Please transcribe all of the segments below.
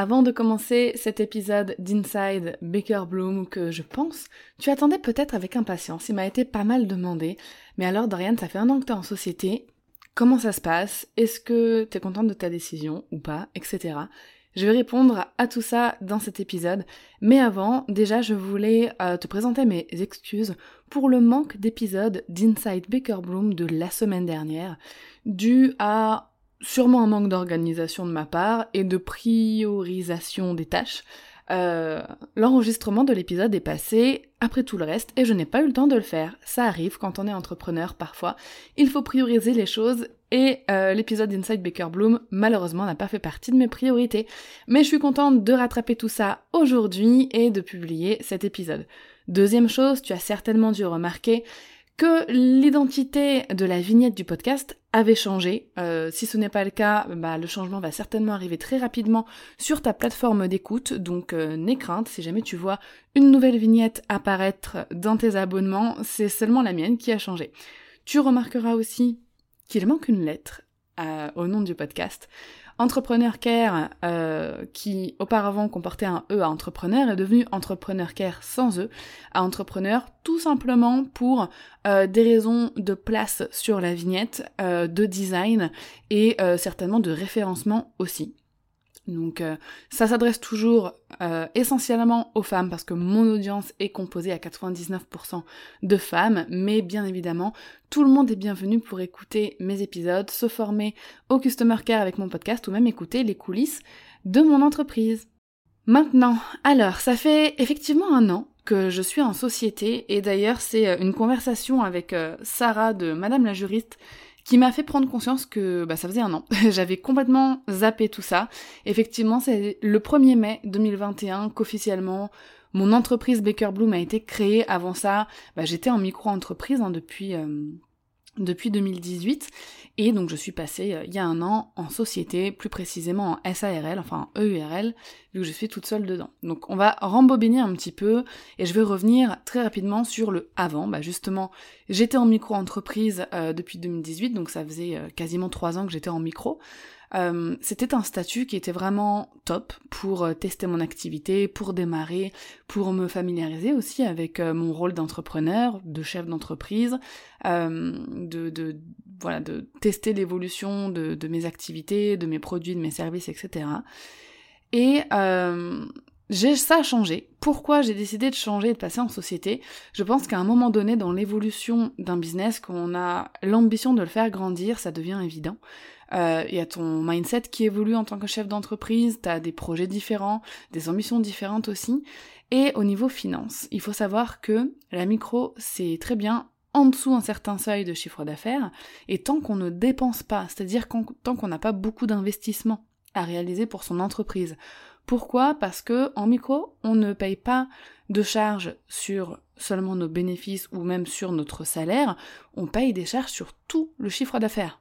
Avant de commencer cet épisode d'Inside Baker Bloom que je pense, tu attendais peut-être avec impatience, il m'a été pas mal demandé. Mais alors Dorian, ça fait un an que t'es en société, comment ça se passe? Est-ce que t'es contente de ta décision ou pas? Etc. Je vais répondre à tout ça dans cet épisode, mais avant, déjà je voulais euh, te présenter mes excuses pour le manque d'épisodes d'Inside Baker Bloom de la semaine dernière, dû à sûrement un manque d'organisation de ma part et de priorisation des tâches. Euh, l'enregistrement de l'épisode est passé après tout le reste et je n'ai pas eu le temps de le faire. Ça arrive quand on est entrepreneur parfois. Il faut prioriser les choses et euh, l'épisode d'Inside Baker Bloom malheureusement n'a pas fait partie de mes priorités. Mais je suis contente de rattraper tout ça aujourd'hui et de publier cet épisode. Deuxième chose, tu as certainement dû remarquer que l'identité de la vignette du podcast avait changé. Euh, si ce n'est pas le cas, bah, le changement va certainement arriver très rapidement sur ta plateforme d'écoute, donc euh, n'aie crainte, si jamais tu vois une nouvelle vignette apparaître dans tes abonnements, c'est seulement la mienne qui a changé. Tu remarqueras aussi qu'il manque une lettre euh, au nom du podcast. Entrepreneur Care, euh, qui auparavant comportait un E à entrepreneur, est devenu Entrepreneur Care sans E à entrepreneur, tout simplement pour euh, des raisons de place sur la vignette, euh, de design et certainement de référencement aussi. Donc euh, ça s'adresse toujours euh, essentiellement aux femmes parce que mon audience est composée à 99% de femmes, mais bien évidemment, tout le monde est bienvenu pour écouter mes épisodes, se former au Customer Care avec mon podcast ou même écouter les coulisses de mon entreprise. Maintenant, alors, ça fait effectivement un an que je suis en société et d'ailleurs c'est euh, une conversation avec Sarah de Madame la juriste qui m'a fait prendre conscience que bah, ça faisait un an. J'avais complètement zappé tout ça. Effectivement, c'est le 1er mai 2021 qu'officiellement mon entreprise Baker Bloom a été créée. Avant ça, bah, j'étais en micro-entreprise hein, depuis, euh, depuis 2018. Et donc je suis passée euh, il y a un an en société, plus précisément en SARL, enfin en EURL, vu que je suis toute seule dedans. Donc on va rembobiner un petit peu et je vais revenir très rapidement sur le avant. Bah justement, j'étais en micro-entreprise euh, depuis 2018, donc ça faisait euh, quasiment trois ans que j'étais en micro. Euh, c'était un statut qui était vraiment top pour euh, tester mon activité, pour démarrer, pour me familiariser aussi avec euh, mon rôle d'entrepreneur, de chef d'entreprise, de, de, voilà, de tester l'évolution de, mes activités, de mes produits, de mes services, etc. Et j'ai ça changé. Pourquoi j'ai décidé de changer et de passer en société? Je pense qu'à un moment donné dans l'évolution d'un business, quand on a l'ambition de le faire grandir, ça devient évident. Euh, il y a ton mindset qui évolue en tant que chef d'entreprise, tu as des projets différents, des ambitions différentes aussi. Et au niveau finance, il faut savoir que la micro, c'est très bien en dessous un certain seuil de chiffre d'affaires, et tant qu'on ne dépense pas, c'est-à-dire tant qu'on n'a pas beaucoup d'investissement à réaliser pour son entreprise. Pourquoi? Parce que en micro, on ne paye pas de charges sur seulement nos bénéfices ou même sur notre salaire, on paye des charges sur tout le chiffre d'affaires.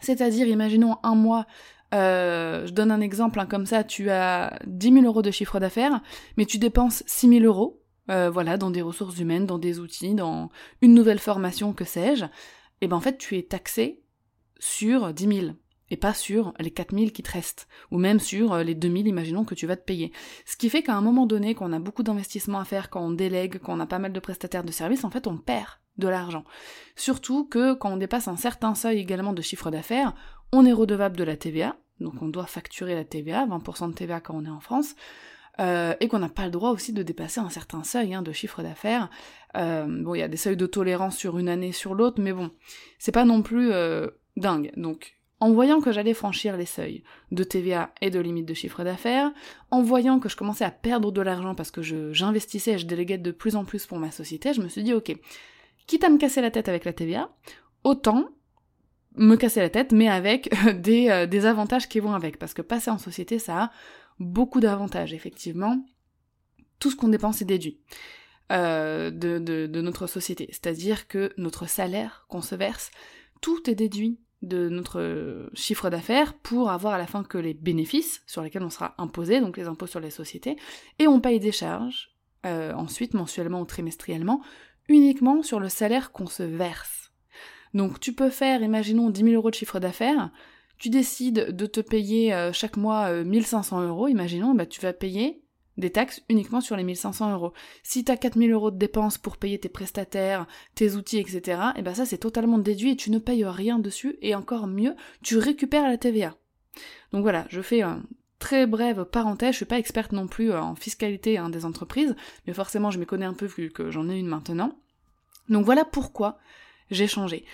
C'est-à-dire, imaginons un mois, euh, je donne un exemple hein, comme ça, tu as 10 000 euros de chiffre d'affaires, mais tu dépenses 6 000 euros, euh, voilà, dans des ressources humaines, dans des outils, dans une nouvelle formation, que sais-je, et ben en fait tu es taxé sur 10 000 et pas sur les 4000 qui te restent, ou même sur euh, les 2000, imaginons que tu vas te payer. Ce qui fait qu'à un moment donné, quand on a beaucoup d'investissements à faire, quand on délègue, quand on a pas mal de prestataires de services, en fait, on perd de l'argent. Surtout que quand on dépasse un certain seuil également de chiffre d'affaires, on est redevable de la TVA, donc on doit facturer la TVA, 20% de TVA quand on est en France, euh, et qu'on n'a pas le droit aussi de dépasser un certain seuil hein, de chiffre d'affaires. Euh, bon, il y a des seuils de tolérance sur une année sur l'autre, mais bon, c'est pas non plus euh, dingue. Donc, en voyant que j'allais franchir les seuils de TVA et de limite de chiffre d'affaires, en voyant que je commençais à perdre de l'argent parce que j'investissais et je déléguais de plus en plus pour ma société, je me suis dit, ok, quitte à me casser la tête avec la TVA, autant me casser la tête, mais avec des, euh, des avantages qui vont avec. Parce que passer en société, ça a beaucoup d'avantages, effectivement. Tout ce qu'on dépense est déduit. Euh, de, notre société. C'est-à-dire que notre salaire qu'on se verse, tout est déduit de notre chiffre d'affaires pour avoir à la fin que les bénéfices sur lesquels on sera imposé, donc les impôts sur les sociétés, et on paye des charges, euh, ensuite mensuellement ou trimestriellement, uniquement sur le salaire qu'on se verse. Donc tu peux faire, imaginons, 10 000 euros de chiffre d'affaires, tu décides de te payer euh, chaque mois 1500 euros, imaginons, bah, tu vas payer des taxes uniquement sur les 1500 euros. Si t'as 4000 euros de dépenses pour payer tes prestataires, tes outils, etc., et eh ben ça c'est totalement déduit et tu ne payes rien dessus, et encore mieux, tu récupères la TVA. Donc voilà, je fais un très brève parenthèse, je suis pas experte non plus en fiscalité hein, des entreprises, mais forcément je m'y connais un peu vu que j'en ai une maintenant. Donc voilà pourquoi j'ai changé.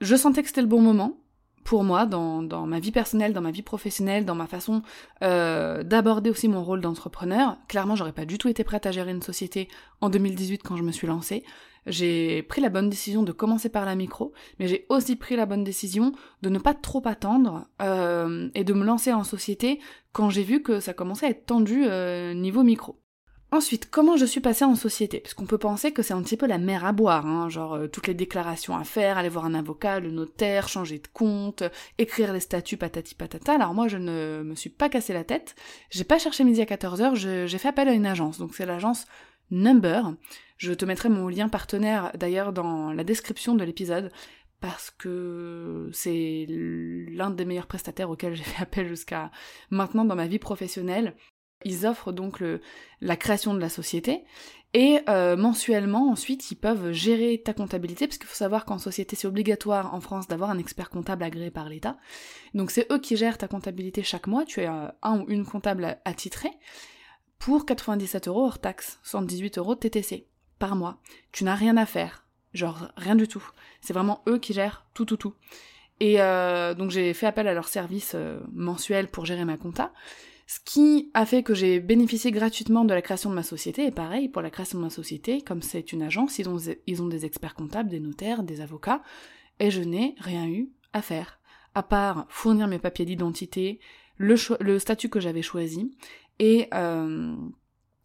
Je sentais que c'était le bon moment, pour moi dans, ma vie personnelle, dans ma vie professionnelle, dans ma façon euh, d'aborder aussi mon rôle d'entrepreneur. Clairement, j'aurais pas du tout été prête à gérer une société en 2018 quand je me suis lancée. J'ai pris la bonne décision de commencer par la micro, mais j'ai aussi pris la bonne décision de ne pas trop attendre euh, et de me lancer en société quand j'ai vu que ça commençait à être tendu euh, niveau micro. Ensuite, comment je suis passée en société? Parce qu'on peut penser que c'est un petit peu la mer à boire, hein, genre euh, toutes les déclarations à faire, aller voir un avocat, le notaire, changer de compte, écrire les statuts patati patata. Alors moi je ne me suis pas cassé la tête, j'ai pas cherché midi à 14h, j'ai fait appel à une agence, donc c'est l'agence Number. Je te mettrai mon lien partenaire d'ailleurs dans la description de l'épisode parce que c'est l'un des meilleurs prestataires auxquels j'ai fait appel jusqu'à maintenant dans ma vie professionnelle. Ils offrent donc la création de la société et euh, mensuellement ensuite ils peuvent gérer ta comptabilité parce qu'il faut savoir qu'en société c'est obligatoire en France d'avoir un expert comptable agréé par l'État. Donc c'est eux qui gèrent ta comptabilité chaque mois, tu as un ou une comptable attitrée pour 97 euros hors taxe, 118 euros TTC par mois. Tu n'as rien à faire, genre rien du tout. C'est vraiment eux qui gèrent tout tout tout. Et euh, donc j'ai fait appel à leur service euh, mensuel pour gérer ma compta. Ce qui a fait que j'ai bénéficié gratuitement de la création de ma société, et pareil, pour la création de ma société, comme c'est une agence, ils ont, des experts comptables, des notaires, des avocats, et je n'ai rien eu à faire, à part fournir mes papiers d'identité, le, le, statut que j'avais choisi, et euh,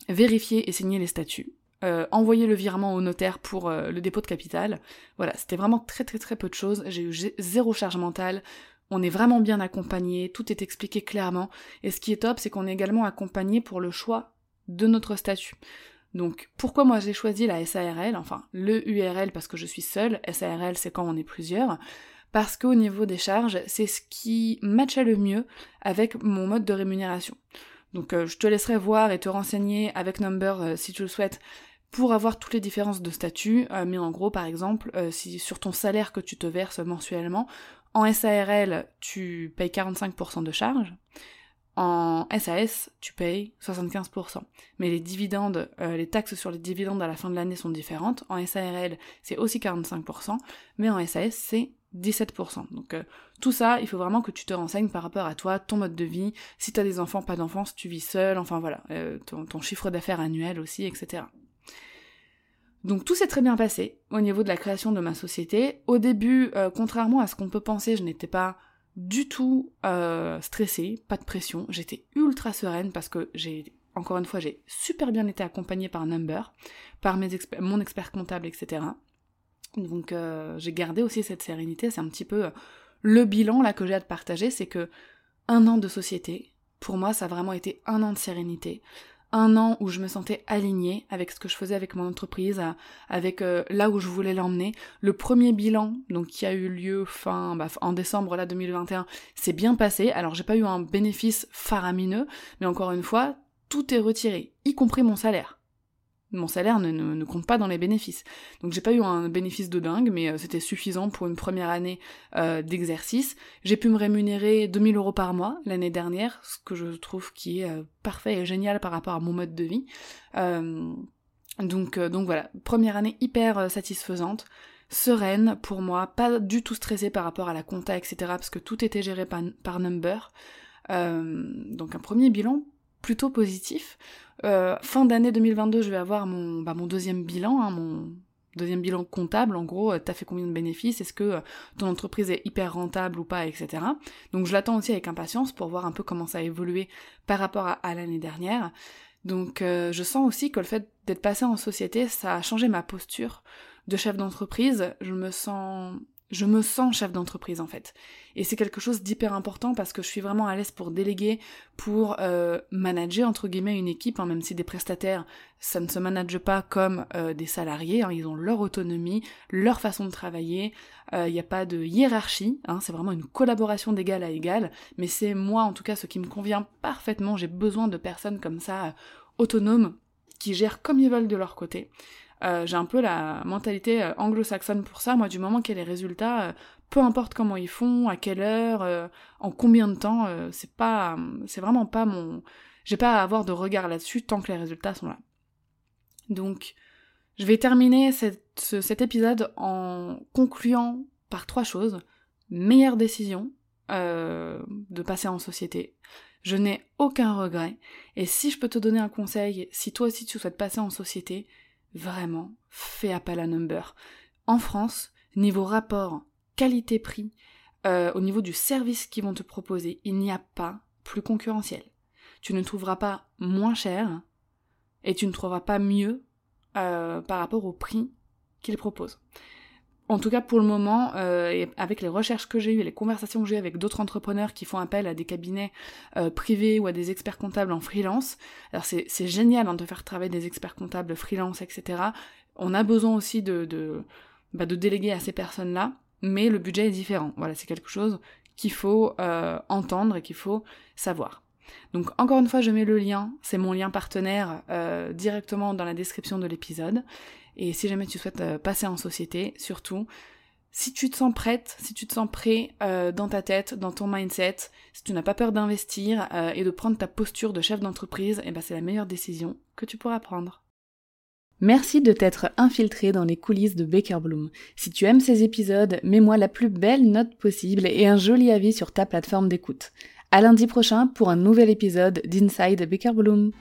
vérifier et signer les statuts. Euh, envoyer le virement au notaire pour euh, le dépôt de capital. Voilà, c'était vraiment très très très peu de choses. J'ai eu zéro charge mentale on est vraiment bien accompagné, tout est expliqué clairement, et ce qui est top, c'est qu'on est également accompagné pour le choix de notre statut. Donc pourquoi moi j'ai choisi la SARL, enfin le URL parce que je suis seule, SARL c'est quand on est plusieurs, parce qu'au niveau des charges, c'est ce qui matchait le mieux avec mon mode de rémunération. Donc euh, je te laisserai voir et te renseigner avec Number euh, si tu le souhaites pour avoir toutes les différences de statut, euh, mais en gros par exemple, si sur ton salaire que tu te verses mensuellement, en SARL, tu payes 45% de charges. En SAS, tu payes 75%. Mais les dividendes, euh, les taxes sur les dividendes à la fin de l'année sont différentes. En SARL, c'est aussi 45%, mais en SAS, c'est 17%. Donc euh, tout ça, il faut vraiment que tu te renseignes par rapport à toi, ton mode de vie, si tu as des enfants, pas d'enfants, si tu vis seul, enfin voilà, euh, ton chiffre d'affaires annuel aussi, etc. Donc tout s'est très bien passé au niveau de la création de ma société. Au début, euh, contrairement à ce qu'on peut penser, je n'étais pas du tout euh, stressée, pas de pression. J'étais ultra sereine parce que j'ai, encore une fois, j'ai super bien été accompagnée par Number, par mon expert comptable, etc. Donc euh, j'ai gardé aussi cette sérénité. C'est un petit peu le bilan là que j'ai à te partager, c'est que un an de société, pour moi, ça a vraiment été un an de sérénité un an où je me sentais alignée avec ce que je faisais avec mon entreprise, avec euh, là où je voulais l'emmener. Le premier bilan, donc qui a eu lieu fin, bah, en décembre là 2021, s'est bien passé. Alors j'ai pas eu un bénéfice faramineux, mais encore une fois, tout est retiré, y compris mon salaire mon salaire ne, compte pas dans les bénéfices. Donc j'ai pas eu un bénéfice de dingue, mais euh, c'était suffisant pour une première année euh, d'exercice. J'ai pu me rémunérer 2000 euros par mois l'année dernière, ce que je trouve qui est euh, parfait et génial par rapport à mon mode de vie. donc, donc voilà, première année hyper satisfaisante, sereine pour moi, pas du tout stressée par rapport à la compta, etc. parce que tout était géré par, par Number. donc un premier bilan plutôt positif. Euh, fin d'année 2022, je vais avoir mon, bah, mon deuxième bilan, hein, mon deuxième bilan comptable, en gros, t'as fait combien de bénéfices, est-ce que ton entreprise est hyper rentable ou pas, etc. Donc je l'attends aussi avec impatience pour voir un peu comment ça a évolué par rapport à, l'année dernière. Donc je sens aussi que le fait d'être passé en société, ça a changé ma posture de chef d'entreprise. Je me sens je me sens chef d'entreprise en fait. Et c'est quelque chose d'hyper important parce que je suis vraiment à l'aise pour déléguer, pour euh, manager entre guillemets une équipe, hein, même si des prestataires, ça ne se manage pas comme euh, des salariés, hein, ils ont leur autonomie, leur façon de travailler, euh, il n'y a pas de hiérarchie, hein, c'est vraiment une collaboration d'égal à égal, mais c'est moi en tout cas ce qui me convient parfaitement, j'ai besoin de personnes comme ça, autonomes, qui gèrent comme ils veulent de leur côté. Euh, j'ai un peu la mentalité euh, anglo-saxonne pour ça. Moi, du moment qu'il y a les résultats, euh, peu importe comment ils font, à quelle heure, en combien de temps, c'est pas, c'est vraiment pas mon, j'ai pas à avoir de regard là-dessus tant que les résultats sont là. Donc, je vais terminer cet épisode en concluant par trois choses. Meilleure décision de passer en société. Je n'ai aucun regret. Et si je peux te donner un conseil, si toi aussi tu souhaites passer en société, vraiment, fais appel à Number. En France, niveau rapport qualité-prix, euh, au niveau du service qu'ils vont te proposer, il n'y a pas plus concurrentiel. Tu ne trouveras pas moins cher et tu ne trouveras pas mieux euh, par rapport au prix qu'ils proposent en tout cas pour le moment, euh, avec les recherches que j'ai eues et les conversations que j'ai avec d'autres entrepreneurs qui font appel à des cabinets euh, privés ou à des experts comptables en freelance, alors c'est, génial hein, de faire travailler des experts comptables freelance, etc. On a besoin aussi de, de, bah, de déléguer à ces personnes-là, mais le budget est différent. Voilà, c'est quelque chose qu'il faut euh, entendre et qu'il faut savoir. Donc encore une fois, je mets le lien, c'est mon lien partenaire directement dans la description de l'épisode. Et si jamais tu souhaites euh, passer en société, surtout, si tu te sens prête, si tu te sens prêt euh, dans ta tête, dans ton mindset, si tu n'as pas peur d'investir euh, et de prendre ta posture de chef d'entreprise, eh ben c'est la meilleure décision que tu pourras prendre. Merci de t'être infiltré dans les coulisses de Baker Bloom. Si tu aimes ces épisodes, mets-moi la plus belle note possible et un joli avis sur ta plateforme d'écoute. À lundi prochain pour un nouvel épisode d'Inside Baker Bloom.